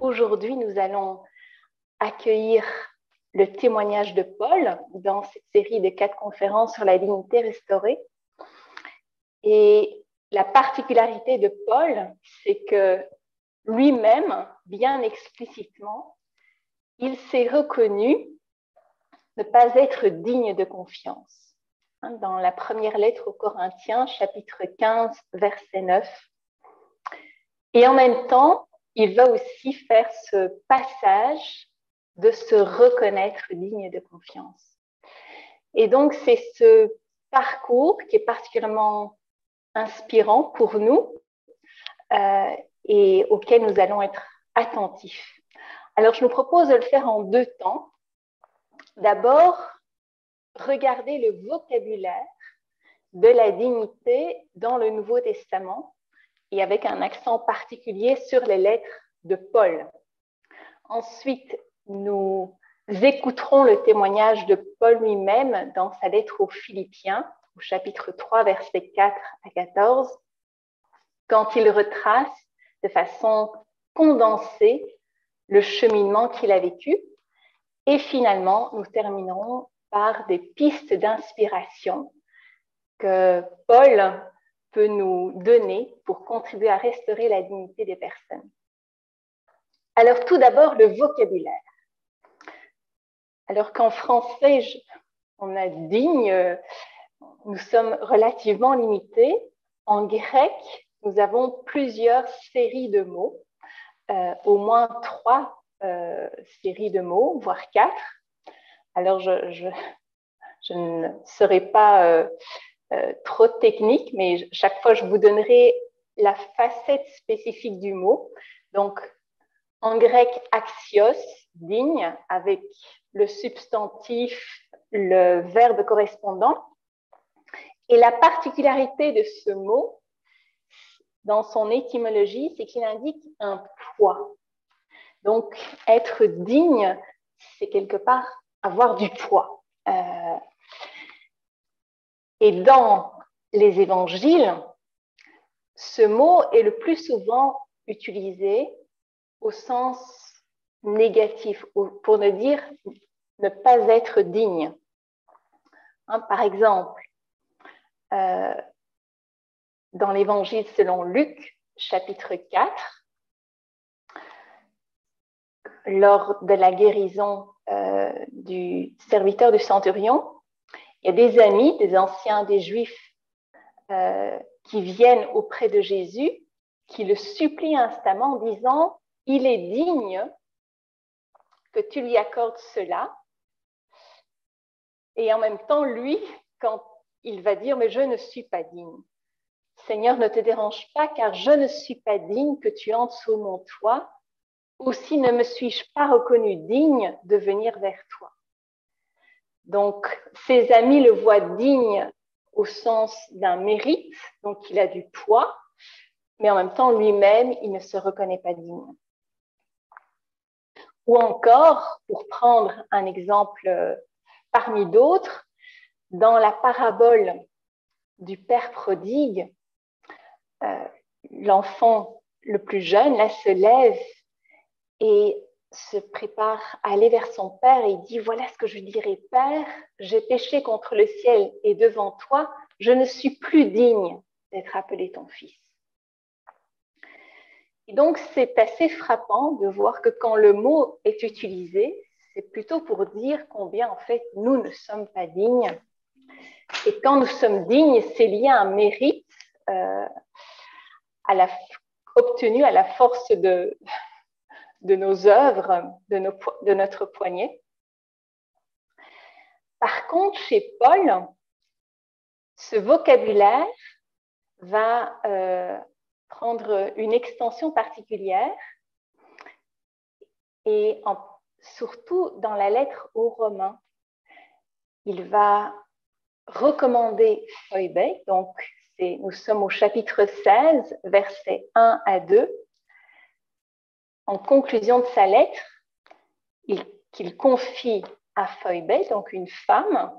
Aujourd'hui, nous allons accueillir le témoignage de Paul dans cette série de quatre conférences sur la dignité restaurée. Et la particularité de Paul, c'est que lui-même, bien explicitement, il s'est reconnu ne pas être digne de confiance. Hein, dans la première lettre aux Corinthiens, chapitre 15, verset 9. Et en même temps, il va aussi faire ce passage de se reconnaître digne de confiance. Et donc, c'est ce parcours qui est particulièrement inspirant pour nous euh, et auquel nous allons être attentifs. Alors, je nous propose de le faire en deux temps. D'abord, regarder le vocabulaire de la dignité dans le Nouveau Testament et avec un accent particulier sur les lettres de Paul. Ensuite, nous écouterons le témoignage de Paul lui-même dans sa lettre aux Philippiens, au chapitre 3, versets 4 à 14, quand il retrace de façon condensée le cheminement qu'il a vécu. Et finalement, nous terminerons par des pistes d'inspiration que Paul peut nous donner pour contribuer à restaurer la dignité des personnes. Alors tout d'abord, le vocabulaire. Alors qu'en français, on a digne, nous sommes relativement limités. En grec, nous avons plusieurs séries de mots, euh, au moins trois euh, séries de mots, voire quatre. Alors je, ne serai pas euh, trop technique, mais chaque fois, je vous donnerai la facette spécifique du mot. Donc, en grec, axios, digne, avec le substantif, le verbe correspondant. Et la particularité de ce mot, dans son étymologie, c'est qu'il indique un poids. Donc, être digne, c'est quelque part avoir du poids. Euh, et dans les évangiles, ce mot est le plus souvent utilisé au sens négatif, pour ne dire ne pas être digne. Hein, par exemple, euh, dans l'évangile selon Luc, chapitre 4, lors de la guérison euh, du serviteur du centurion, il y a des amis, des anciens, des juifs euh, qui viennent auprès de Jésus, qui le supplient instamment en disant, il est digne que tu lui accordes cela. Et en même temps, lui, quand il va dire, mais je ne suis pas digne. Seigneur, ne te dérange pas, car je ne suis pas digne que tu entres sous mon toit. Aussi ne me suis-je pas reconnu digne de venir vers toi. Donc, ses amis le voient digne au sens d'un mérite, donc il a du poids, mais en même temps, lui-même, il ne se reconnaît pas digne. Ou encore, pour prendre un exemple euh, parmi d'autres, dans la parabole du Père prodigue, euh, l'enfant le plus jeune, se lève et se prépare à aller vers son père et dit, voilà ce que je dirai, Père, j'ai péché contre le ciel et devant toi, je ne suis plus digne d'être appelé ton fils. Et donc, c'est assez frappant de voir que quand le mot est utilisé, c'est plutôt pour dire combien, en fait, nous ne sommes pas dignes. Et quand nous sommes dignes, c'est lié à un mérite euh, à la, obtenu à la force de, nos œuvres, de, notre poignet. Par contre, chez Paul, ce vocabulaire va euh, prendre une extension particulière et surtout dans la lettre aux Romains, il va recommander Phoebe, donc nous sommes au chapitre 16, versets 1 à 2. En conclusion de sa lettre, qu'il confie à Phoebe, donc une femme,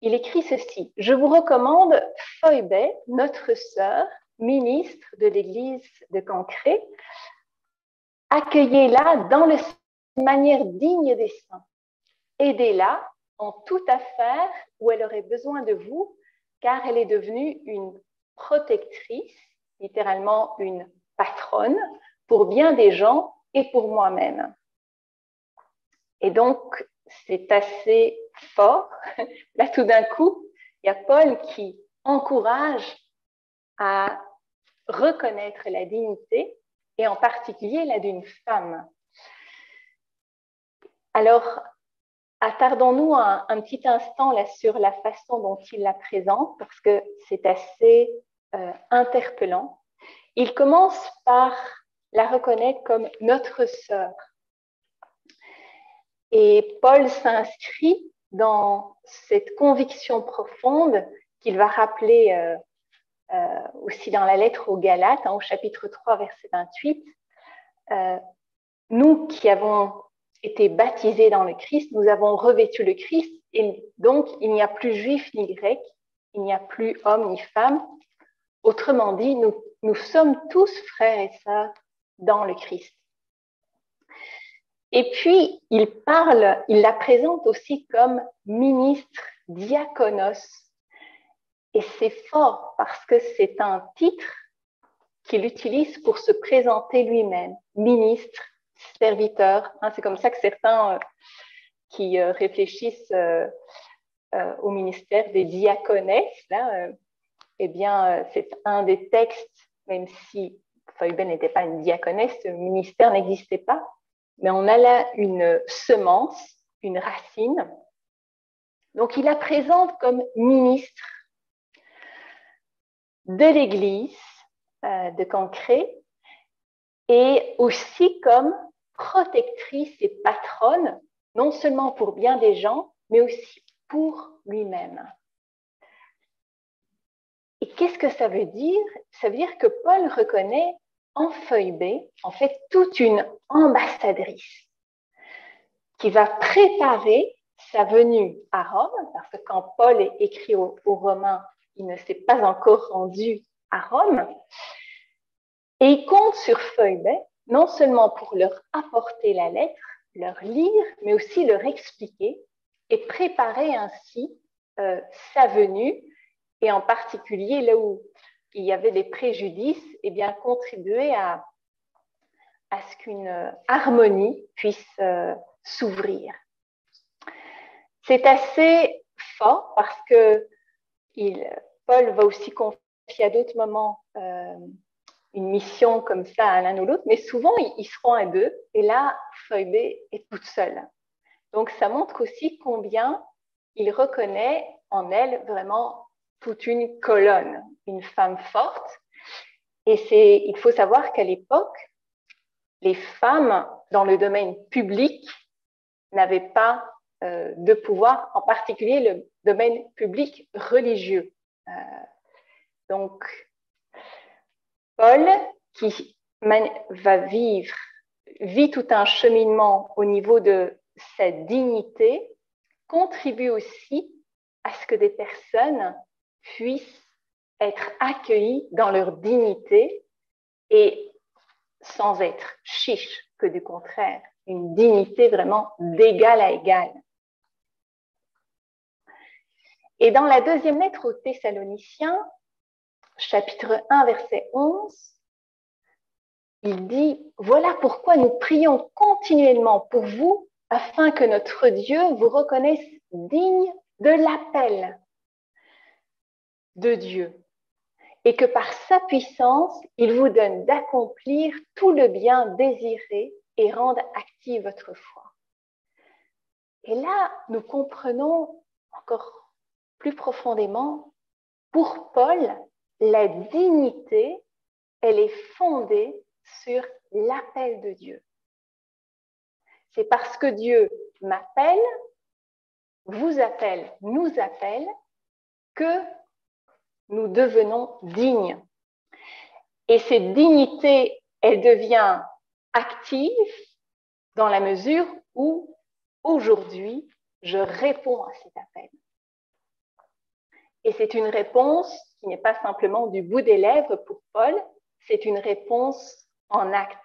il écrit ceci. Je vous recommande Phoebe, notre sœur, ministre de l'Église de Cancré. Accueillez-la dans la manière digne des saints. Aidez-la en toute affaire où elle aurait besoin de vous, car elle est devenue une protectrice, littéralement une patronne, pour bien des gens et pour moi-même. Et donc, c'est assez fort. Là, tout d'un coup, il y a Paul qui encourage à reconnaître la dignité et en particulier la d'une femme. Alors, attardons-nous un, petit instant là sur la façon dont il la présente parce que c'est assez euh, interpellant. Il commence par la reconnaître comme notre sœur. Et Paul s'inscrit dans cette conviction profonde qu'il va rappeler euh, euh, aussi dans la lettre aux Galates, hein, au chapitre 3, verset 28. Euh, nous qui avons été baptisés dans le Christ, nous avons revêtu le Christ, et donc il n'y a plus juif ni grec, il n'y a plus homme ni femme. Autrement dit, nous, nous sommes tous frères et sœurs dans le Christ. Et puis, il parle, il la présente aussi comme ministre diaconos. Et c'est fort parce que c'est un titre qu'il utilise pour se présenter lui-même, ministre, serviteur. Hein, c'est comme ça que certains euh, qui euh, réfléchissent euh, au ministère des diaconesses, là, eh bien, c'est un des textes, même si Feuben n'était pas une diaconesse, le ministère n'existait pas, mais on a là une semence, une racine. Donc il la présente comme ministre de l'Église de Cancré et aussi comme protectrice et patronne, non seulement pour bien des gens, mais aussi pour lui-même. Et qu'est-ce que ça veut dire? Ça veut dire que Paul reconnaît en feuille B, en fait, toute une ambassadrice qui va préparer sa venue à Rome, parce que quand Paul est écrit aux, Romains, il ne s'est pas encore rendu à Rome, et il compte sur feuille B, non seulement pour leur apporter la lettre, leur lire, mais aussi leur expliquer et préparer ainsi euh, sa venue, et en particulier là où il y avait des préjudices, et eh bien contribuer à, à ce qu'une harmonie puisse euh, s'ouvrir. C'est assez fort parce que Paul va aussi confier à d'autres moments euh, une mission comme ça à l'un ou l'autre, mais souvent ils, seront à deux, et là, Phoebe est toute seule. Donc ça montre aussi combien il reconnaît en elle vraiment toute une colonne, une femme forte. Et c'est, il faut savoir qu'à l'époque, les femmes dans le domaine public n'avaient pas euh, de pouvoir, en particulier le domaine public religieux. Euh, donc, Paul, qui va vivre, vit tout un cheminement au niveau de sa dignité, contribue aussi à ce que des personnes puissent être accueillis dans leur dignité et sans être chiche, que du contraire, une dignité vraiment d'égal à égal. Et dans la deuxième lettre aux Thessaloniciens, chapitre 1, verset 11, il dit, voilà pourquoi nous prions continuellement pour vous, afin que notre Dieu vous reconnaisse digne de l'appel de Dieu et que par sa puissance, il vous donne d'accomplir tout le bien désiré et rendre active votre foi. Et là, nous comprenons encore plus profondément, pour Paul, la dignité, elle est fondée sur l'appel de Dieu. C'est parce que Dieu m'appelle, vous appelle, nous appelle, que nous devenons dignes. Et cette dignité, elle devient active dans la mesure où aujourd'hui, je réponds à cet appel. Et c'est une réponse qui n'est pas simplement du bout des lèvres pour Paul, c'est une réponse en acte.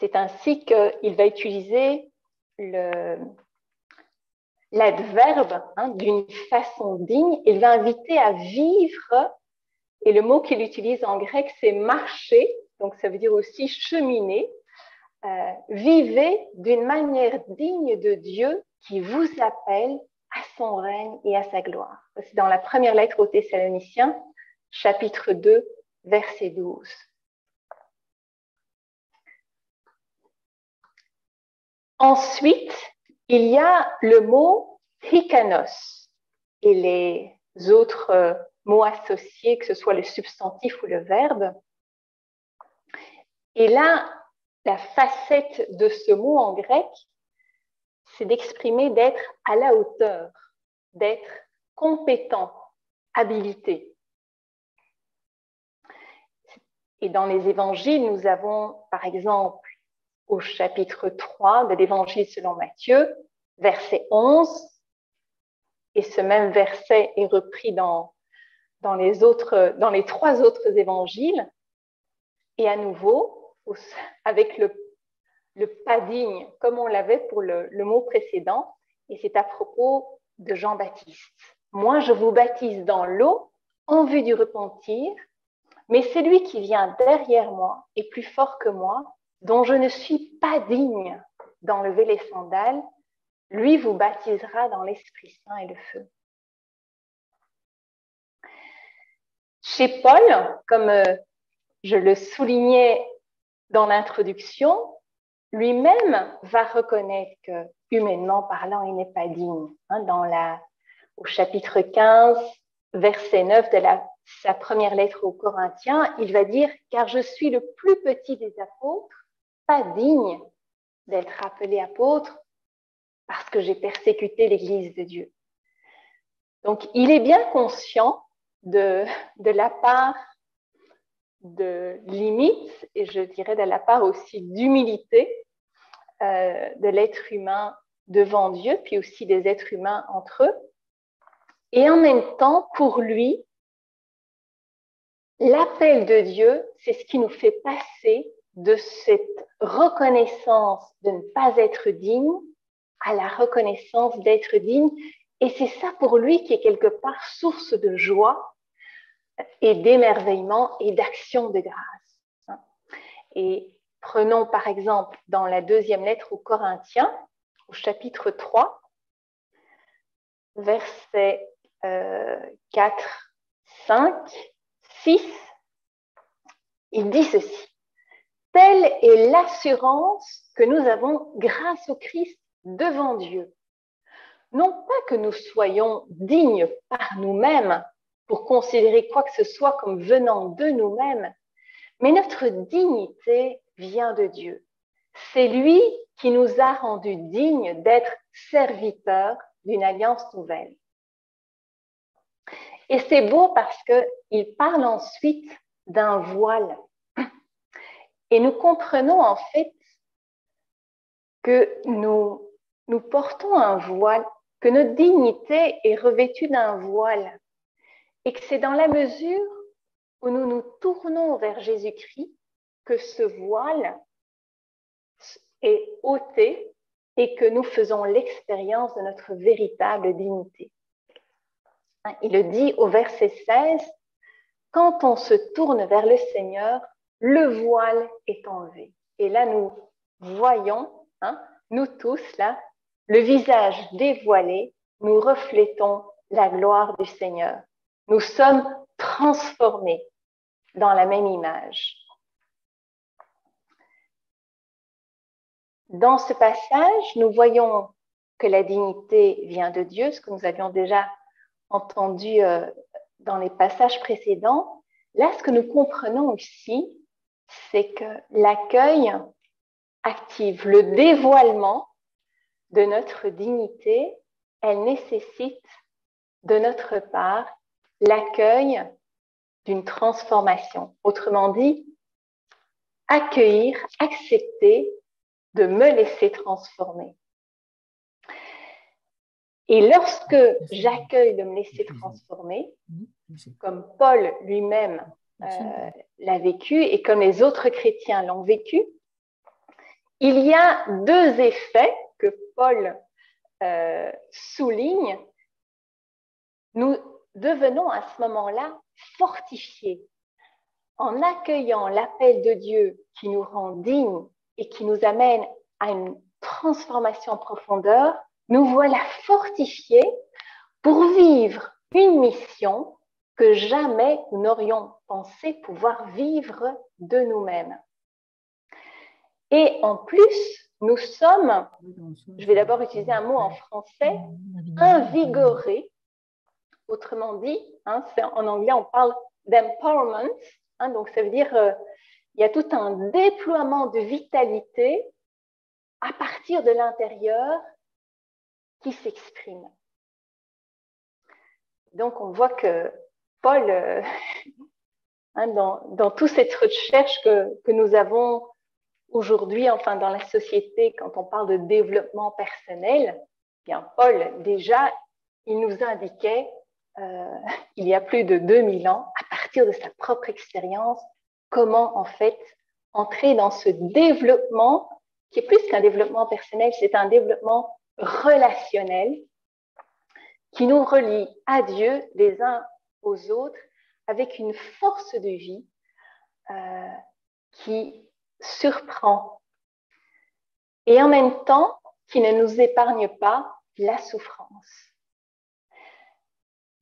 C'est ainsi qu'il va utiliser l'adverbe hein, d'une façon digne. Il va inviter à vivre, et le mot qu'il utilise en grec, c'est marcher, donc ça veut dire aussi cheminer. Euh, vivez d'une manière digne de Dieu qui vous appelle à son règne et à sa gloire. C'est dans la première lettre aux Thessaloniciens, chapitre 2, verset 12. Ensuite, il y a le mot hikanos et les autres mots associés, que ce soit le substantif ou le verbe. Et là, la facette de ce mot en grec, c'est d'exprimer d'être à la hauteur, d'être compétent, habilité. Et dans les évangiles, nous avons par exemple au chapitre 3 de l'évangile selon Matthieu, verset 11, et ce même verset est repris dans, dans, les, autres, dans les trois autres évangiles, et à nouveau, avec le le pas digne, comme on l'avait pour le, mot précédent, et c'est à propos de Jean-Baptiste. Moi, je vous baptise dans l'eau en vue du repentir, mais celui qui vient derrière moi est plus fort que moi, dont je ne suis pas digne d'enlever les sandales, lui vous baptisera dans l'Esprit Saint et le feu. Chez Paul, comme euh, je le soulignais dans l'introduction, lui-même va reconnaître que, humainement parlant, il n'est pas digne. Hein, dans la, au chapitre 15, verset 9 de la, sa première lettre aux Corinthiens, il va dire Car je suis le plus petit des apôtres, pas digne d'être appelé apôtre, parce que j'ai persécuté l'Église de Dieu. Donc, il est bien conscient de, de la part de limites et je dirais de la part aussi d'humilité euh, de l'être humain devant Dieu, puis aussi des êtres humains entre eux. Et en même temps, pour lui, l'appel de Dieu, c'est ce qui nous fait passer de cette reconnaissance de ne pas être digne à la reconnaissance d'être digne. Et c'est ça pour lui qui est quelque part source de joie et d'émerveillement et d'action de grâce. Et Prenons par exemple dans la deuxième lettre aux Corinthiens, au chapitre 3, versets 4, 5, 6, il dit ceci. Telle est l'assurance que nous avons grâce au Christ devant Dieu. Non pas que nous soyons dignes par nous-mêmes pour considérer quoi que ce soit comme venant de nous-mêmes, mais notre dignité vient de Dieu. C'est lui qui nous a rendus dignes d'être serviteurs d'une alliance nouvelle. Et c'est beau parce qu'il parle ensuite d'un voile. Et nous comprenons en fait que nous, nous portons un voile, que notre dignité est revêtue d'un voile. Et que c'est dans la mesure où nous nous tournons vers Jésus-Christ que ce voile est ôté et que nous faisons l'expérience de notre véritable dignité. Il le dit au verset 16, quand on se tourne vers le Seigneur, le voile est enlevé. Et là, nous voyons, hein, nous tous, là, le visage dévoilé, nous reflétons la gloire du Seigneur. Nous sommes transformés dans la même image. Dans ce passage, nous voyons que la dignité vient de Dieu, ce que nous avions déjà entendu euh, dans les passages précédents. Là, ce que nous comprenons ici, c'est que l'accueil active le dévoilement de notre dignité, elle nécessite de notre part l'accueil d'une transformation. Autrement dit, accueillir, accepter de me laisser transformer. Et lorsque j'accueille de me laisser transformer, comme Paul lui-même euh, l'a vécu et comme les autres chrétiens l'ont vécu, il y a deux effets que Paul euh, souligne. Nous devenons à ce moment-là fortifiés en accueillant l'appel de Dieu qui nous rend dignes et qui nous amène à une transformation en profondeur, nous voilà fortifiés pour vivre une mission que jamais nous n'aurions pensé pouvoir vivre de nous-mêmes. Et en plus, nous sommes, je vais d'abord utiliser un mot en français, invigorés. Autrement dit, hein, en anglais, on parle d'empowerment. Hein, donc, ça veut dire euh, il y a tout un déploiement de vitalité à partir de l'intérieur qui s'exprime. Donc, on voit que Paul, euh, hein, dans, dans toute cette recherche que, que nous avons aujourd'hui, enfin dans la société, quand on parle de développement personnel, bien Paul, déjà, il nous indiquait, euh, il y a plus de 2000 ans, à partir de sa propre expérience, comment en fait entrer dans ce développement qui est plus qu'un développement personnel, c'est un développement relationnel qui nous relie à Dieu les uns aux autres avec une force de vie euh, qui surprend et en même temps qui ne nous épargne pas la souffrance.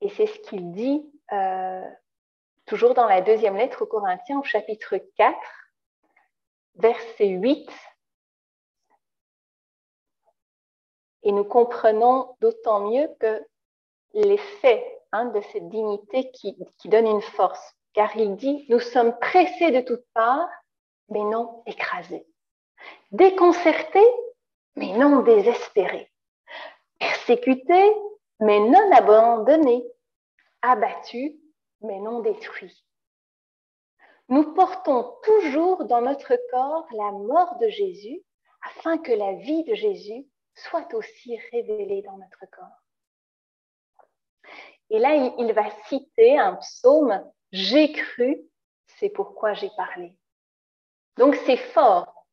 Et c'est ce qu'il dit euh, toujours dans la deuxième lettre aux Corinthiens au chapitre 4, verset 8. Et nous comprenons d'autant mieux que l'effet hein, de cette dignité qui, qui donne une force. Car il dit, nous sommes pressés de toutes parts, mais non écrasés. Déconcertés, mais non désespérés. Persécutés, mais non abandonnés. Abattus, mais non détruits. Nous portons toujours dans notre corps la mort de Jésus afin que la vie de Jésus soit aussi révélée dans notre corps. Et là, il va citer un psaume, J'ai cru, c'est pourquoi j'ai parlé. Donc c'est fort,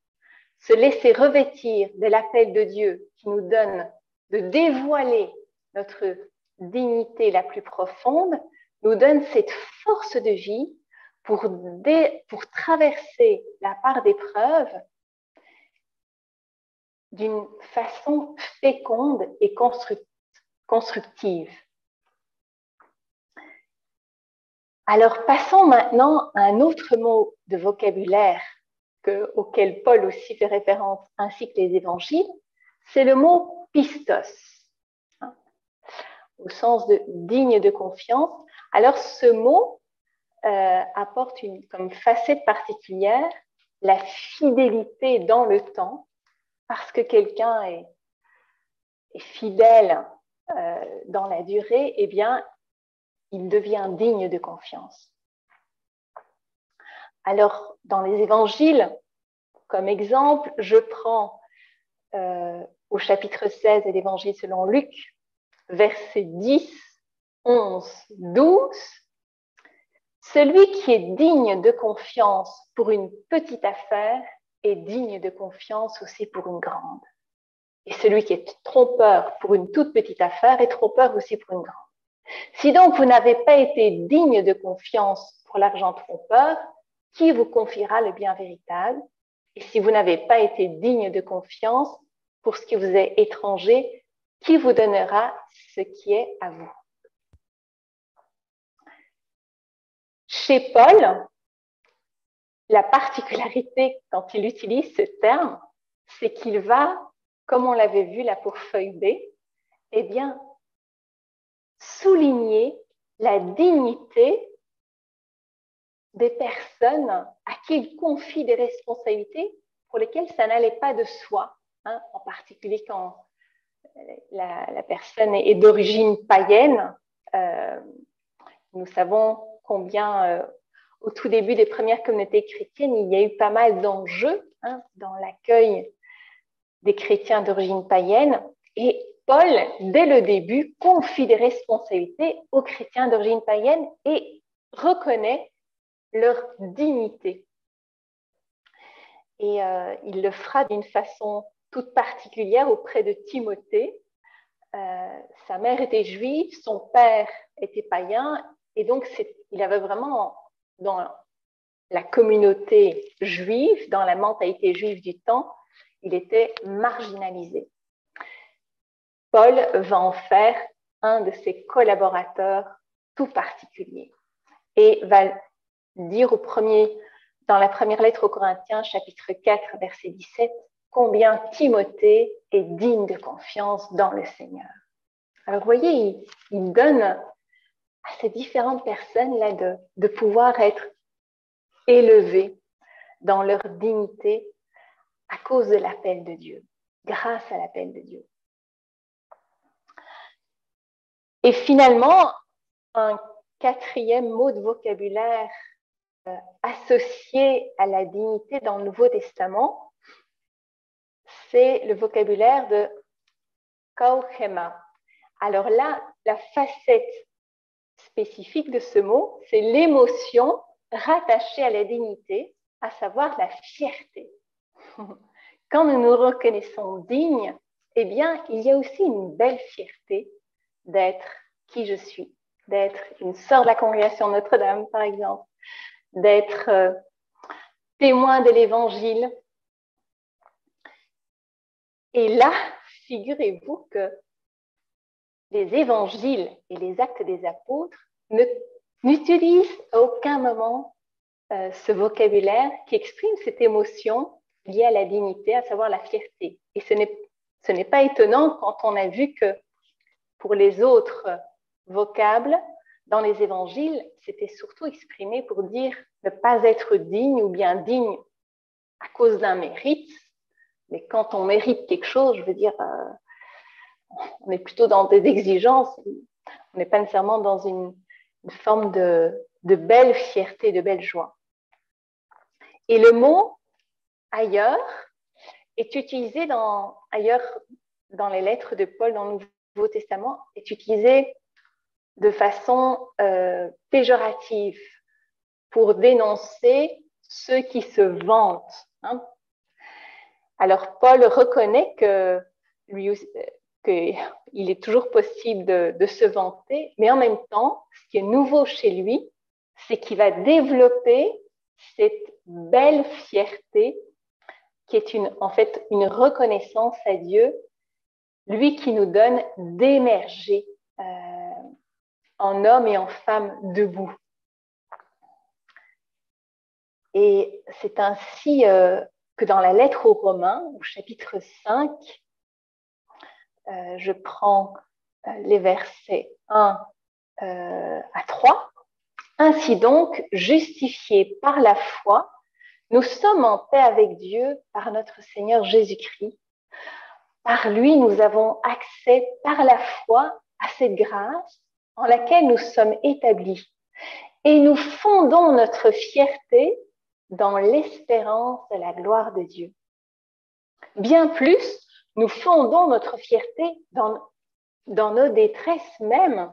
se laisser revêtir de l'appel de Dieu qui nous donne de dévoiler notre dignité la plus profonde, nous donne cette force de vie pour, traverser la part d'épreuve d'une façon féconde et constructive. Alors passons maintenant à un autre mot de vocabulaire auquel Paul aussi fait référence, ainsi que les évangiles, c'est le mot pistos, au sens de digne de confiance. Alors ce mot euh, apporte une, comme facette particulière la fidélité dans le temps, parce que quelqu'un est, fidèle euh, dans la durée, eh bien, il devient digne de confiance. Alors, dans les évangiles, comme exemple, je prends euh, au chapitre 16 de l'évangile selon Luc, versets 10, 11, 12, celui qui est digne de confiance pour une petite affaire est digne de confiance aussi pour une grande. Et celui qui est trompeur pour une toute petite affaire est trompeur aussi pour une grande. Si donc vous n'avez pas été digne de confiance pour l'argent trompeur, qui vous confiera le bien véritable? Et si vous n'avez pas été digne de confiance pour ce qui vous est étranger, qui vous donnera ce qui est à vous. Chez Paul, la particularité quand il utilise ce terme, c'est qu'il va, comme on l'avait vu là pour feuille B, eh bien, souligner la dignité des personnes à qui il confie des responsabilités pour lesquelles ça n'allait pas de soi, hein, en particulier quand la, personne est, d'origine païenne. Euh, nous savons combien euh, au tout début des premières communautés chrétiennes, il y a eu pas mal d'enjeux hein, dans l'accueil des chrétiens d'origine païenne. Et Paul, dès le début, confie des responsabilités aux chrétiens d'origine païenne et reconnaît leur dignité. Et euh, il le fera d'une façon toute particulière auprès de Timothée. Euh, sa mère était juive, son père était païen, et donc il avait vraiment dans la communauté juive, dans la mentalité juive du temps, il était marginalisé. Paul va en faire un de ses collaborateurs tout particulier et va dire au premier, dans la première lettre aux Corinthiens, chapitre 4, verset 17, combien Timothée est digne de confiance dans le Seigneur. Alors, vous voyez, il, donne à ces différentes personnes-là de, de pouvoir être élevées dans leur dignité à cause de l'appel de Dieu, grâce à l'appel de Dieu. Et finalement, un quatrième mot de vocabulaire euh, associé à la dignité dans le Nouveau Testament, c'est le vocabulaire de kauchema. Alors là, la facette spécifique de ce mot, c'est l'émotion rattachée à la dignité, à savoir la fierté. Quand nous nous reconnaissons dignes, eh bien, il y a aussi une belle fierté d'être qui je suis, d'être une sœur de la congrégation Notre-Dame, par exemple, d'être euh, témoin de l'Évangile. Et là, figurez-vous que les évangiles et les actes des apôtres n'utilisent à aucun moment euh, ce vocabulaire qui exprime cette émotion liée à la dignité, à savoir la fierté. Et ce n'est pas étonnant quand on a vu que pour les autres vocables, dans les évangiles, c'était surtout exprimé pour dire ne pas être digne ou bien digne à cause d'un mérite. Mais quand on mérite quelque chose, je veux dire, euh, on est plutôt dans des exigences. On n'est pas nécessairement dans une, forme de, belle fierté, de belle joie. Et le mot ailleurs est utilisé dans, ailleurs dans les lettres de Paul dans le Nouveau Testament, est utilisé de façon euh, péjorative pour dénoncer ceux qui se vantent. Hein. Alors Paul reconnaît que lui qu'il est toujours possible de, se vanter, mais en même temps, ce qui est nouveau chez lui, c'est qu'il va développer cette belle fierté qui est en fait une reconnaissance à Dieu, lui qui nous donne d'émerger euh, en homme et en femme debout. Et c'est ainsi euh, que dans la lettre aux Romains, au chapitre 5, euh, je prends euh, les versets 1 à 3. Ainsi donc, justifiés par la foi, nous sommes en paix avec Dieu par notre Seigneur Jésus-Christ. Par lui, nous avons accès par la foi à cette grâce en laquelle nous sommes établis. Et nous fondons notre fierté dans l'espérance de la gloire de Dieu. Bien plus, nous fondons notre fierté dans, dans nos détresses même,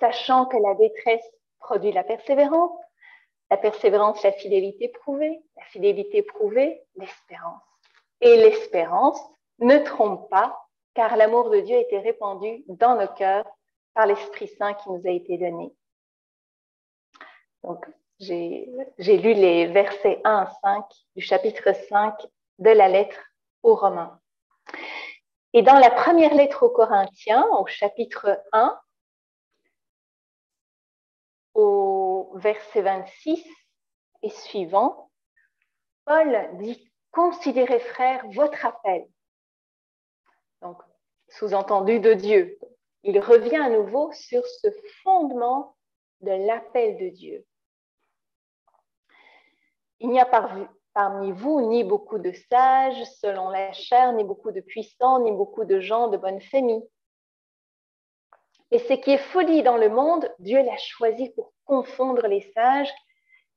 sachant que la détresse produit la persévérance, la persévérance, la fidélité prouvée, la fidélité prouvée, l'espérance. Et l'espérance ne trompe pas, car l'amour de Dieu a été répandu dans nos cœurs par l'Esprit Saint qui nous a été donné. Donc, j'ai lu les versets 1 à 5 du chapitre 5 de la lettre aux Romains. Et dans la première lettre aux Corinthiens, au chapitre 1, au verset 26 et suivant, Paul dit Considérez, frères, votre appel. Donc, sous-entendu de Dieu il revient à nouveau sur ce fondement de l'appel de Dieu. Il n'y a parmi vous ni beaucoup de sages selon la chair, ni beaucoup de puissants, ni beaucoup de gens de bonne famille. Et ce qui est folie dans le monde, Dieu l'a choisi pour confondre les sages.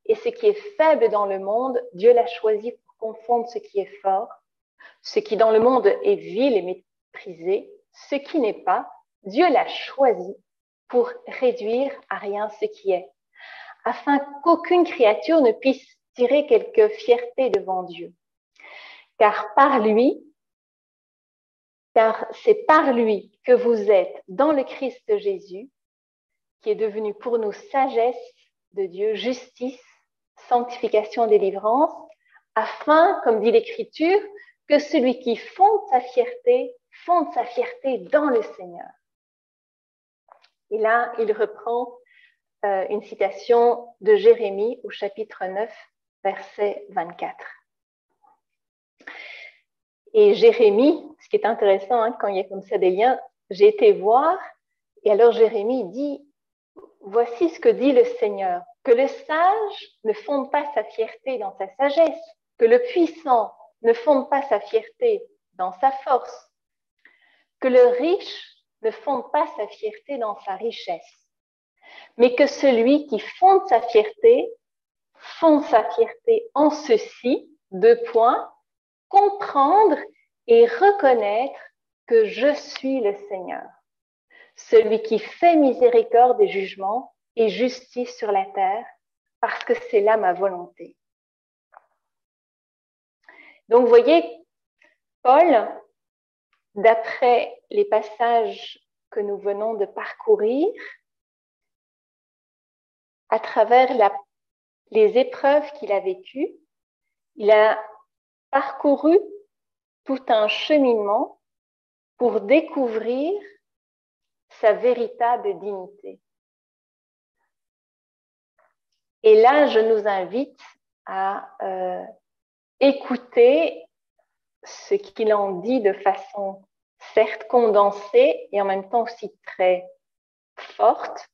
Et ce qui est faible dans le monde, Dieu l'a choisi pour confondre ce qui est fort. Ce qui dans le monde est vil et méprisé, ce qui n'est pas, Dieu l'a choisi pour réduire à rien ce qui est, afin qu'aucune créature ne puisse tirer quelque fierté devant Dieu. Car par lui, car c'est par lui que vous êtes dans le Christ Jésus, qui est devenu pour nous sagesse de Dieu, justice, sanctification, délivrance, afin, comme dit l'Écriture, que celui qui fonde sa fierté, fonde sa fierté dans le Seigneur. Et là, il reprend euh, une citation de Jérémie au chapitre 9, verset 24. Et Jérémie, ce qui est intéressant hein, quand il y a comme ça des liens, j'ai été voir, et alors Jérémie dit, voici ce que dit le Seigneur, que le sage ne fonde pas sa fierté dans sa sagesse, que le puissant ne fonde pas sa fierté dans sa force, que le riche ne fonde pas sa fierté dans sa richesse, mais que celui qui fonde sa fierté fonde sa fierté en ceci, deux points, comprendre et reconnaître que je suis le Seigneur, celui qui fait miséricorde et jugement et justice sur la terre, parce que c'est là ma volonté. Donc, voyez, Paul, d'après les passages que nous venons de parcourir, à travers les épreuves qu'il a vécues, il a parcouru tout un cheminement pour découvrir sa véritable dignité. Et là, je nous invite à euh, écouter ce qu'il en dit de façon certes condensée et en même temps aussi très forte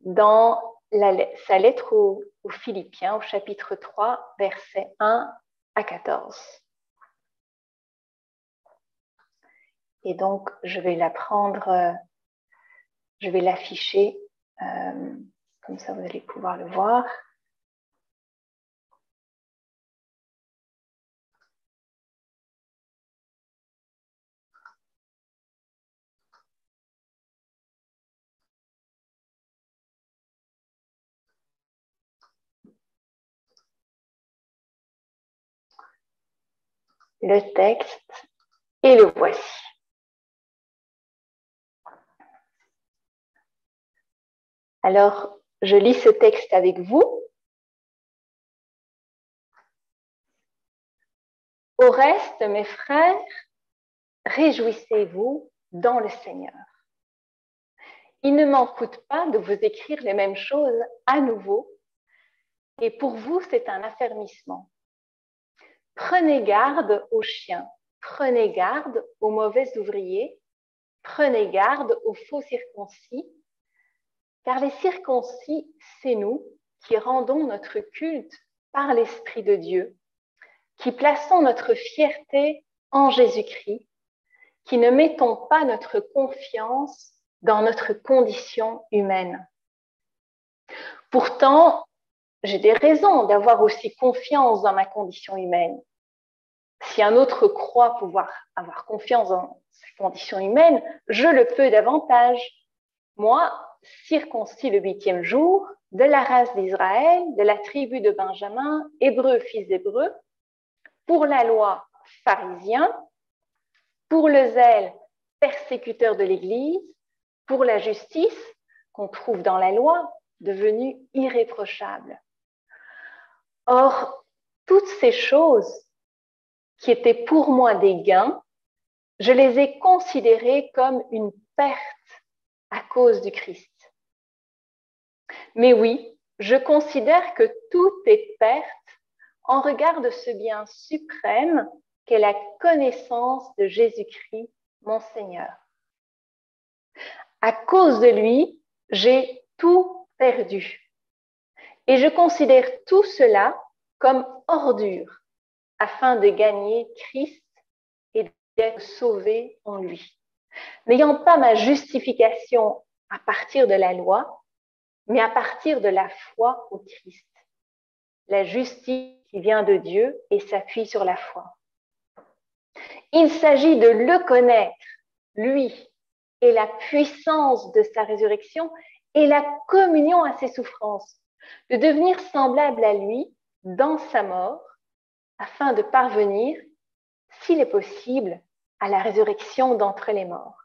dans sa lettre aux, aux Philippiens au chapitre 3, versets 1 à 14. Et donc, je vais la prendre, euh, je vais l'afficher, euh, comme ça vous allez pouvoir le voir. Le texte et le voici. Alors, je lis ce texte avec vous. Au reste, mes frères, réjouissez-vous dans le Seigneur. Il ne m'en coûte pas de vous écrire les mêmes choses à nouveau, et pour vous, c'est un affermissement. Prenez garde aux chiens, prenez garde aux mauvais ouvriers, prenez garde aux faux circoncis, car les circoncis, c'est nous qui rendons notre culte par l'Esprit de Dieu, qui plaçons notre fierté en Jésus-Christ, qui ne mettons pas notre confiance dans notre condition humaine. Pourtant, j'ai des raisons d'avoir aussi confiance dans ma condition humaine. Si un autre croit pouvoir avoir confiance dans sa condition humaine, je le peux davantage. Moi, circoncis le huitième jour, de la race d'Israël, de la tribu de Benjamin, hébreu, fils d'hébreu, pour la loi pharisien, pour le zèle persécuteur de l'Église, pour la justice qu'on trouve dans la loi, devenue irréprochable. Or, toutes ces choses qui étaient pour moi des gains, je les ai considérées comme une perte à cause du Christ. Mais oui, je considère que tout est perte en regard de ce bien suprême qu'est la connaissance de Jésus-Christ, mon Seigneur. À cause de lui, j'ai tout perdu. Et je considère tout cela comme ordure afin de gagner Christ et d'être sauvé en lui. N'ayant pas ma justification à partir de la loi, mais à partir de la foi au Christ. La justice qui vient de Dieu et s'appuie sur la foi. Il s'agit de le connaître, lui, et la puissance de sa résurrection et la communion à ses souffrances, de devenir semblable à lui dans sa mort, afin de parvenir, s'il est possible, à la résurrection d'entre les morts.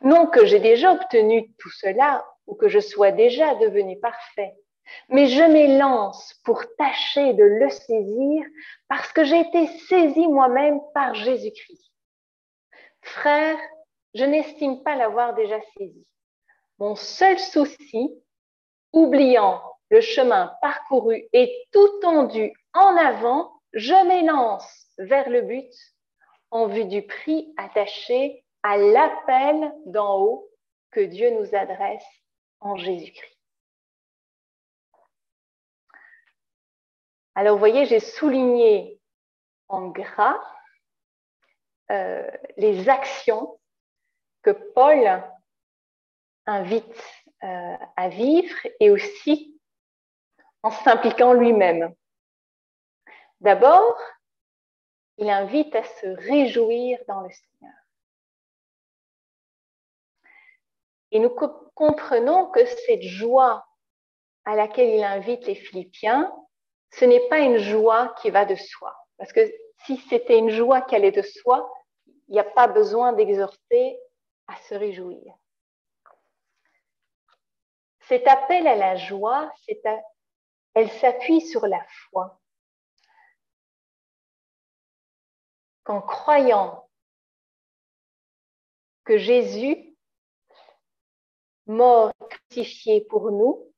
Non que j'ai déjà obtenu tout cela ou que je sois déjà devenu parfait, mais je m'élance pour tâcher de le saisir parce que j'ai été saisi moi-même par Jésus-Christ. Frère, je n'estime pas l'avoir déjà saisi. Mon seul souci, oubliant le chemin parcouru et tout tendu en avant, je m'élance vers le but en vue du prix attaché à l'appel d'en haut que Dieu nous adresse en Jésus-Christ. Alors, vous voyez, j'ai souligné en gras euh, les actions que Paul invite euh, à vivre et aussi en s'impliquant lui-même. D'abord, il invite à se réjouir dans le Seigneur. Et nous comprenons que cette joie à laquelle il invite les Philippiens, ce n'est pas une joie qui va de soi. Parce que si c'était une joie qui allait de soi, il n'y a pas besoin d'exhorter à se réjouir. Cet appel à la joie, elle s'appuie sur la foi. Qu'en croyant que Jésus, mort crucifié pour nous,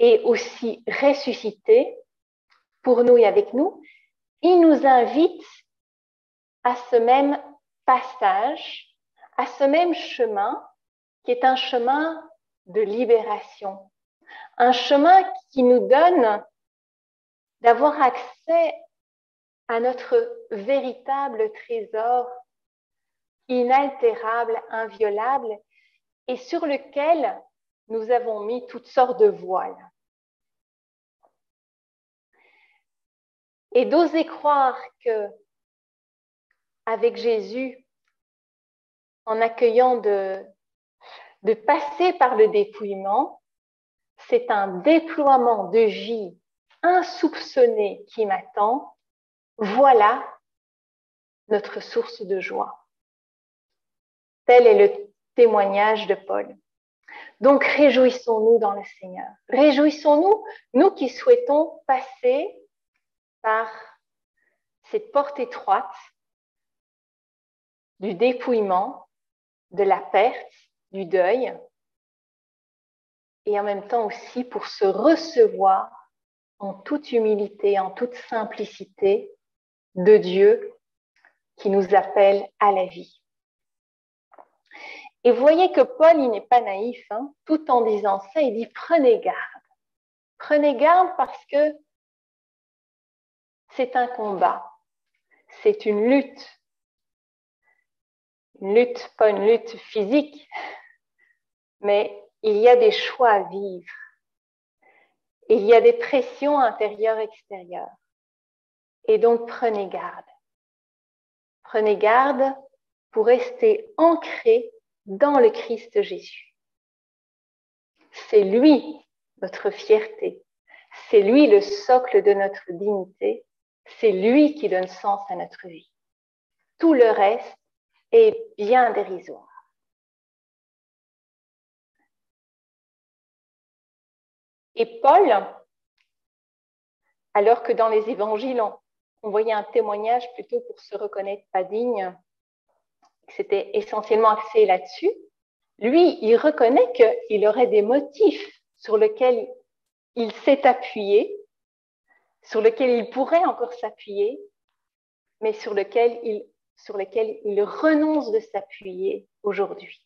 et aussi ressuscité pour nous et avec nous, il nous invite à ce même passage, à ce même chemin qui est un chemin de libération, un chemin qui nous donne d'avoir accès à notre véritable trésor inaltérable, inviolable, et sur lequel nous avons mis toutes sortes de voiles. Et d'oser croire que avec Jésus, en accueillant de, de passer par le dépouillement, c'est un déploiement de vie insoupçonné qui m'attend. Voilà notre source de joie. Tel est le témoignage de Paul. Donc réjouissons-nous dans le Seigneur. Réjouissons-nous, nous qui souhaitons passer par cette porte étroite du dépouillement, de la perte, du deuil, et en même temps aussi pour se recevoir en toute humilité, en toute simplicité de Dieu qui nous appelle à la vie. Et voyez que Paul, il n'est pas naïf, hein. tout en disant ça, il dit prenez garde. Prenez garde parce que c'est un combat, c'est une lutte. Une lutte, pas une lutte physique, mais il y a des choix à vivre. Il y a des pressions intérieures, extérieures. Et donc prenez garde. Prenez garde pour rester ancré dans le Christ Jésus. C'est lui notre fierté. C'est lui le socle de notre dignité. C'est lui qui donne sens à notre vie. Tout le reste est bien dérisoire. Et Paul, alors que dans les évangiles, on, voyait un témoignage plutôt pour se reconnaître pas digne, c'était essentiellement axé là-dessus, lui, il reconnaît qu'il aurait des motifs sur lesquels il s'est appuyé, sur lesquels il pourrait encore s'appuyer, mais sur, il, sur lesquels il renonce de s'appuyer aujourd'hui.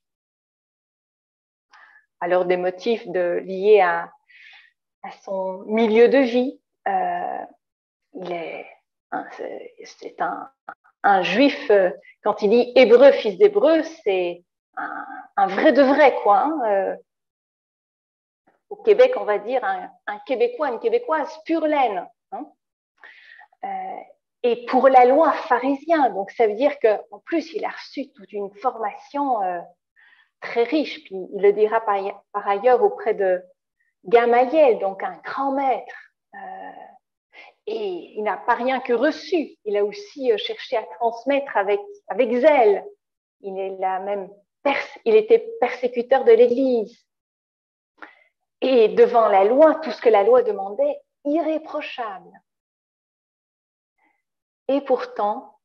Alors des motifs liés à, à son milieu de vie. Euh, il est, c'est un, un, juif, euh, quand il dit hébreu, fils d'hébreu, c'est un, vrai de vrai, quoi. Hein, au Québec, on va dire un, Québécois, une Québécoise pure laine. Hein. et pour la loi pharisien, donc ça veut dire qu'en plus, il a reçu toute une formation très riche, puis il le dira par, ailleurs auprès de Gamaliel, donc un grand maître. Euh, et il n'a pas rien que reçu, il a aussi euh, cherché à transmettre avec, zèle. Il, il était persécuteur de l'Église. Et devant la loi, tout ce que la loi demandait, irréprochable. Et pourtant,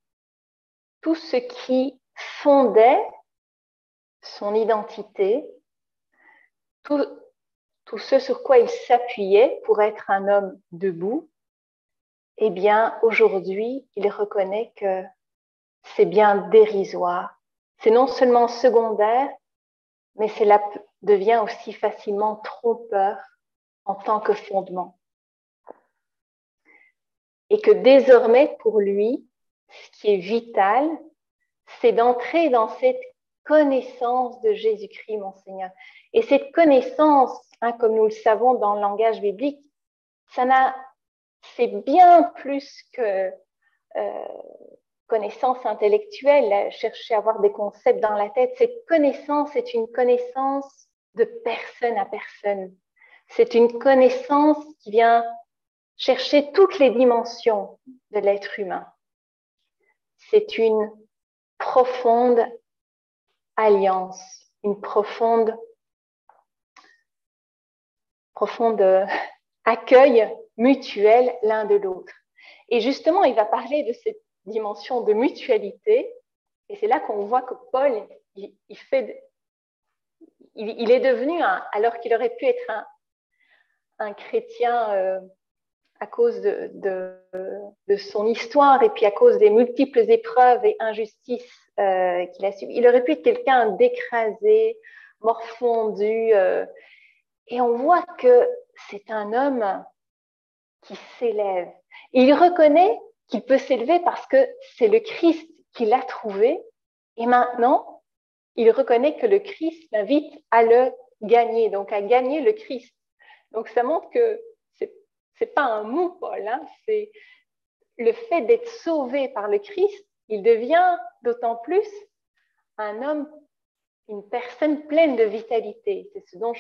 tout ce qui fondait son identité, tout, ce sur quoi il s'appuyait pour être un homme debout, eh bien, aujourd'hui, il reconnaît que c'est bien dérisoire. C'est non seulement secondaire, mais cela devient aussi facilement trompeur en tant que fondement. Et que désormais, pour lui, ce qui est vital, c'est d'entrer dans cette connaissance de Jésus-Christ, mon Seigneur. Et cette connaissance, hein, comme nous le savons dans le langage biblique, ça n'a, c'est bien plus que euh, connaissance intellectuelle, chercher à avoir des concepts dans la tête. Cette connaissance est une connaissance de personne à personne. C'est une connaissance qui vient chercher toutes les dimensions de l'être humain. C'est une profonde alliance, une profonde, profonde accueil mutuel l'un de l'autre. Et justement, il va parler de cette dimension de mutualité. Et c'est là qu'on voit que Paul, il, fait, il, est devenu, alors qu'il aurait pu être un, chrétien euh, à cause de, son histoire et puis à cause des multiples épreuves et injustices euh, qu'il a subies. Il aurait pu être quelqu'un d'écrasé, morfondu. Euh, et on voit que c'est un homme qui s'élève. Il reconnaît qu'il peut s'élever parce que c'est le Christ qui l'a trouvé. Et maintenant, il reconnaît que le Christ l'invite à le gagner, donc à gagner le Christ. Donc ça montre que c'est pas un mot, Paul, hein, c'est le fait d'être sauvé par le Christ, il devient d'autant plus un homme, une personne pleine de vitalité. C'est ce dont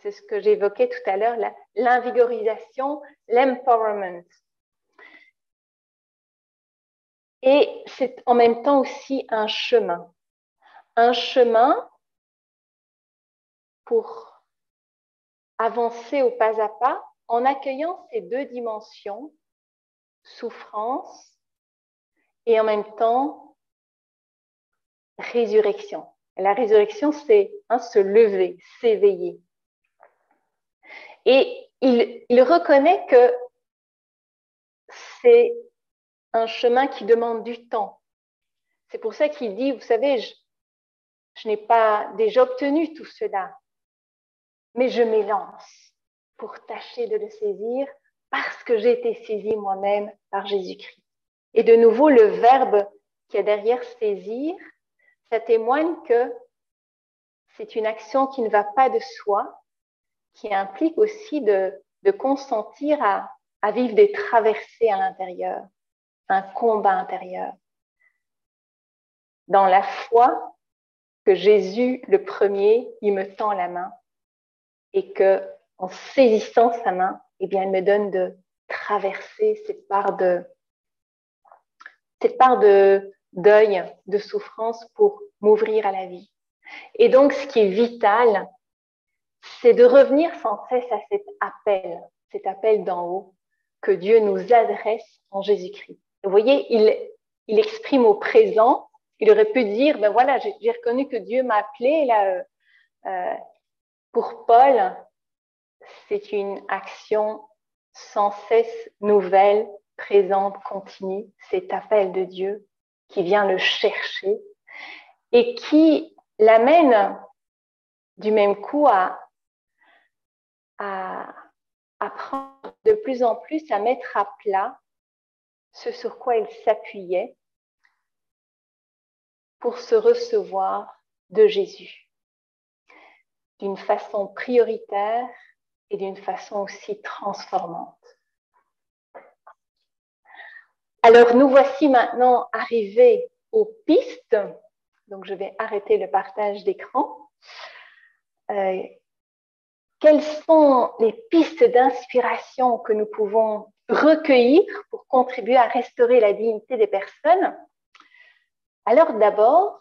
c'est ce que j'évoquais tout à l'heure, l'invigorisation, l'empowerment. Et c'est en même temps aussi un chemin. Un chemin pour avancer au pas à pas en accueillant ces deux dimensions, souffrance et en même temps résurrection. la résurrection, c'est hein, se lever, s'éveiller. Et il, reconnaît que c'est un chemin qui demande du temps. C'est pour ça qu'il dit, vous savez, je n'ai pas déjà obtenu tout cela, mais je m'élance pour tâcher de le saisir parce que j'ai été saisi moi-même par Jésus-Christ. Et de nouveau, le verbe qui est derrière saisir, ça témoigne que c'est une action qui ne va pas de soi, qui implique aussi de, de consentir à, à vivre des traversées à l'intérieur, un combat intérieur. Dans la foi que Jésus, le premier, il me tend la main et que en saisissant sa main, eh bien, elle me donne de traverser cette part de, cette part de deuil, de souffrance pour m'ouvrir à la vie. Et donc, ce qui est vital, c'est de revenir sans cesse à cet appel, cet appel d'en haut que Dieu nous adresse en Jésus-Christ. Vous voyez, il, il exprime au présent, il aurait pu dire, ben voilà, j'ai reconnu que Dieu m'a appelé. Là, euh, euh pour Paul, c'est une action sans cesse nouvelle, présente, continue, cet appel de Dieu qui vient le chercher et qui l'amène du même coup à, apprendre de plus en plus à mettre à plat ce sur quoi il s'appuyait pour se recevoir de Jésus, d'une façon prioritaire et d'une façon aussi transformante. Alors nous voici maintenant arrivés aux pistes. Donc je vais arrêter le partage d'écran. Euh, quelles sont les pistes d'inspiration que nous pouvons recueillir pour contribuer à restaurer la dignité des personnes? Alors d'abord,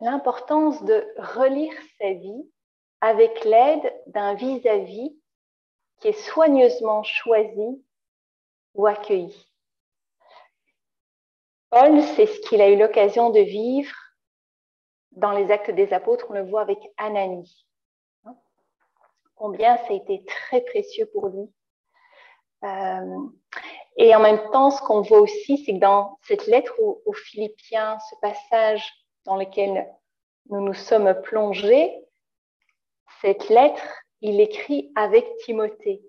l'importance de relire sa vie avec l'aide d'un vis-à-vis qui est soigneusement choisi ou accueilli. Paul, c'est ce qu'il a eu l'occasion de vivre dans les actes des apôtres, on le voit avec Ananie. Combien ça a été très précieux pour lui. Euh, et en même temps, ce qu'on voit aussi, c'est que dans cette lettre aux, Philippiens, ce passage dans lequel nous nous sommes plongés, cette lettre, il écrit avec Timothée.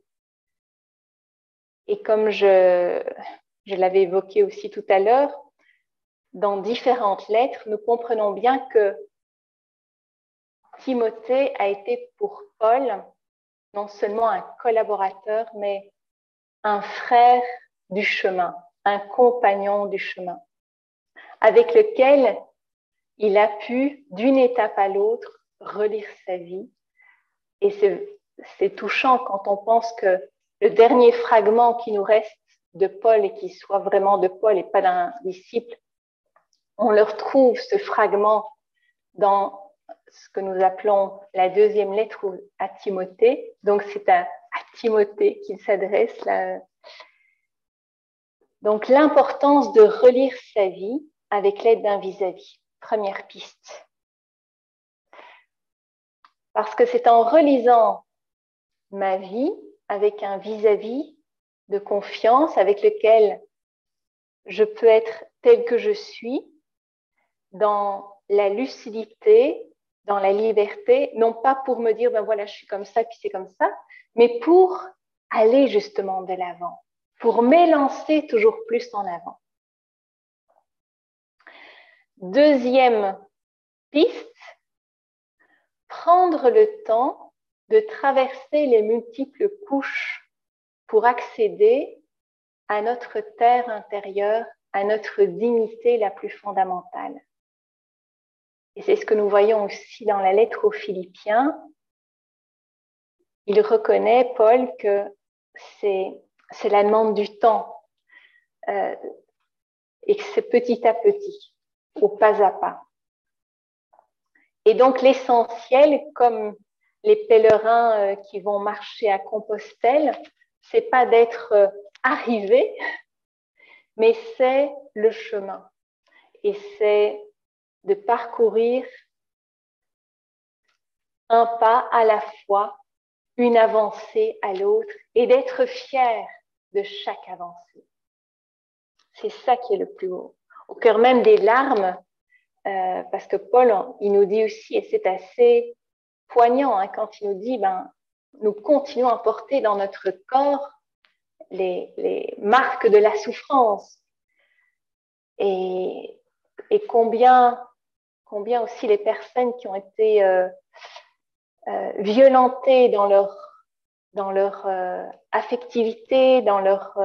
Et comme je, je l'avais évoqué aussi tout à l'heure, dans différentes lettres, nous comprenons bien que Timothée a été pour Paul non seulement un collaborateur, mais un frère du chemin, un compagnon du chemin, avec lequel il a pu, d'une étape à l'autre, relire sa vie. Et c'est touchant quand on pense que le dernier fragment qui nous reste de Paul et qui soit vraiment de Paul et pas d'un disciple, on le retrouve, ce fragment, dans ce que nous appelons la deuxième lettre à Timothée. Donc, c'est à, Timothée qu'il s'adresse. Donc, l'importance de relire sa vie avec l'aide d'un vis-à-vis. Première piste. Parce que c'est en relisant ma vie avec un vis-à-vis de confiance avec lequel je peux être tel que je suis, dans la lucidité, dans la liberté, non pas pour me dire, ben voilà, je suis comme ça, puis c'est comme ça, mais pour aller justement de l'avant, pour m'élancer toujours plus en avant. Deuxième piste, prendre le temps de traverser les multiples couches pour accéder à notre terre intérieure, à notre dignité la plus fondamentale. Et c'est ce que nous voyons aussi dans la lettre aux Philippiens. Il reconnaît, Paul, que c'est, la demande du temps euh, et que c'est petit à petit, au pas à pas. Et donc l'essentiel, comme les pèlerins euh, qui vont marcher à Compostelle, c'est pas d'être euh, arrivé, mais c'est le chemin. Et c'est de parcourir un pas à la fois, une avancée à l'autre, et d'être fier de chaque avancée. C'est ça qui est le plus haut. Au cœur même des larmes, euh, parce que Paul, il nous dit aussi, et c'est assez poignant hein, quand il nous dit, ben, nous continuons à porter dans notre corps les, marques de la souffrance. Et, combien combien aussi les personnes qui ont été euh, euh, violentées dans leur, dans leur affectivité, dans leur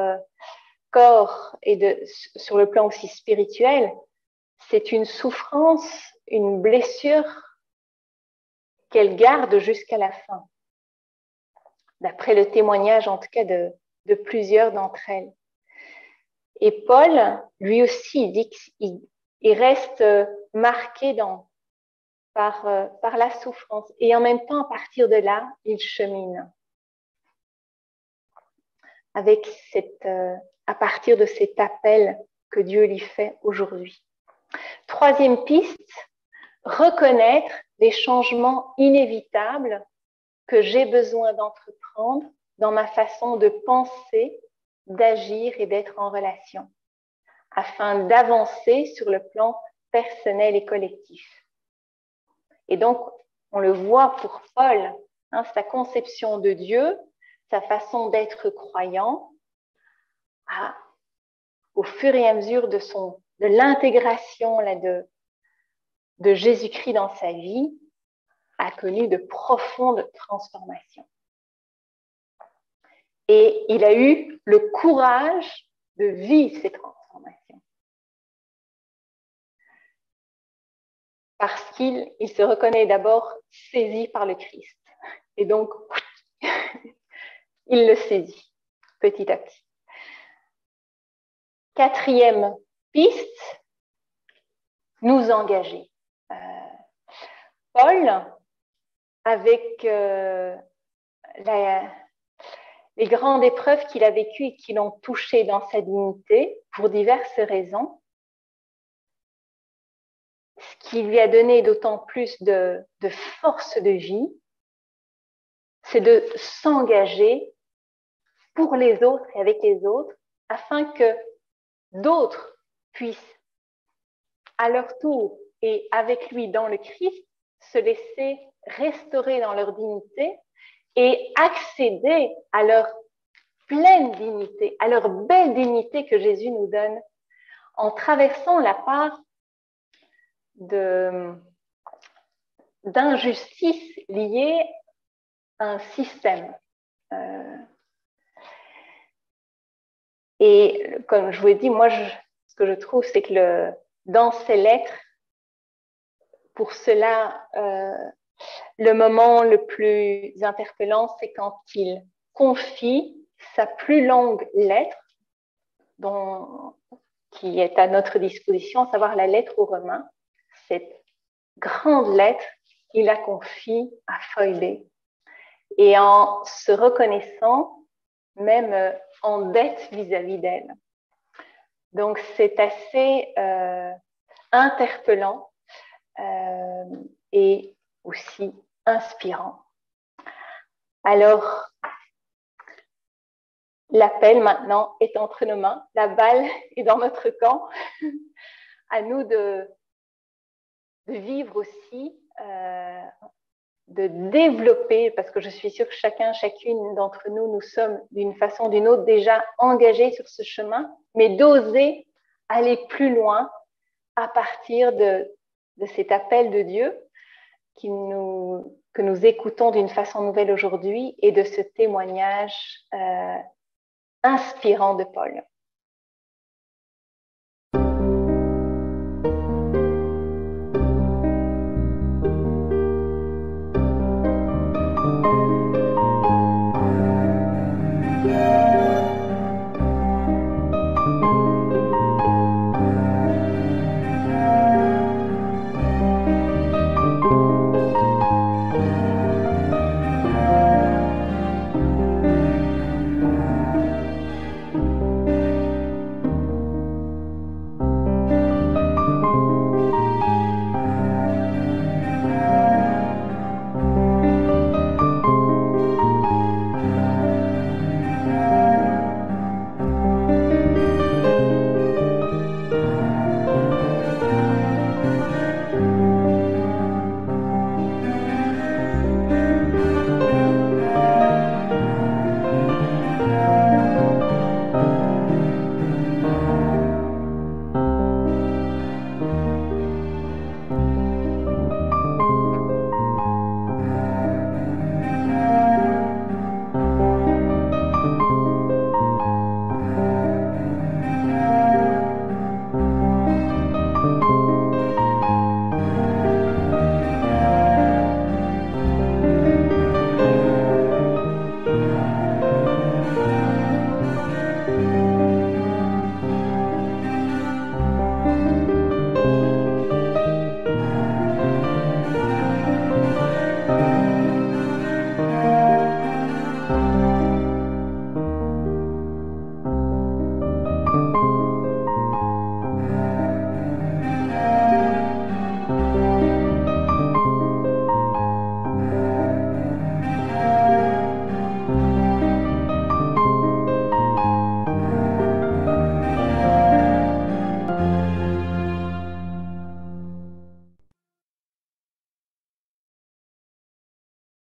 corps et sur le plan aussi spirituel, c'est une souffrance, une blessure qu'elles gardent jusqu'à la fin, d'après le témoignage en tout cas de, plusieurs d'entre elles. Et Paul, lui aussi, dit qu'il il reste marqué dans, par, euh, par la souffrance. Et en même temps, à partir de là, il chemine avec cette, euh, à partir de cet appel que Dieu lui fait aujourd'hui. Troisième piste, reconnaître les changements inévitables que j'ai besoin d'entreprendre dans ma façon de penser, d'agir et d'être en relation, afin d'avancer sur le plan personnel et collectif. Et donc, on le voit pour Paul, hein, sa conception de Dieu, sa façon d'être croyant, au fur et à mesure de, son, de l'intégration de, de Jésus-Christ dans sa vie a connu de profondes transformations. Et il a eu le courage de vivre ces transformations. Parce qu'il se reconnaît d'abord saisi par le Christ. Et donc, il le saisit petit à petit. Quatrième piste, nous engager. Euh, Paul, avec euh, les grandes épreuves qu'il a vécues et qui l'ont touché dans sa dignité, pour diverses raisons, ce qui lui a donné d'autant plus de force de vie, c'est de s'engager pour les autres et avec les autres afin que d'autres puissent à leur tour et avec lui dans le Christ se laisser restaurer dans leur dignité et accéder à leur pleine dignité, à leur belle dignité que Jésus nous donne en traversant la part d'injustice liée à un système. Euh, et comme je vous ai dit, moi, ce que je trouve, c'est que dans ces lettres, pour cela, euh, le moment le plus interpellant, c'est quand il confie sa plus longue lettre, dont, qui est à notre disposition, à savoir la lettre aux Romains. Cette grande lettre, il la confie à Feuillet. Et en se reconnaissant même euh, en dette vis-à-vis d'elle. Donc c'est assez euh, interpellant euh, et aussi inspirant. Alors, l'appel maintenant est entre nos mains, la balle est dans notre camp. à nous de, vivre aussi euh, de développer, parce que je suis sûre que chacun, chacune d'entre nous, nous sommes d'une façon ou d'une autre déjà engagés sur ce chemin, mais d'oser aller plus loin à partir de, cet appel de Dieu que nous écoutons d'une façon nouvelle aujourd'hui et de ce témoignage euh, inspirant de Paul.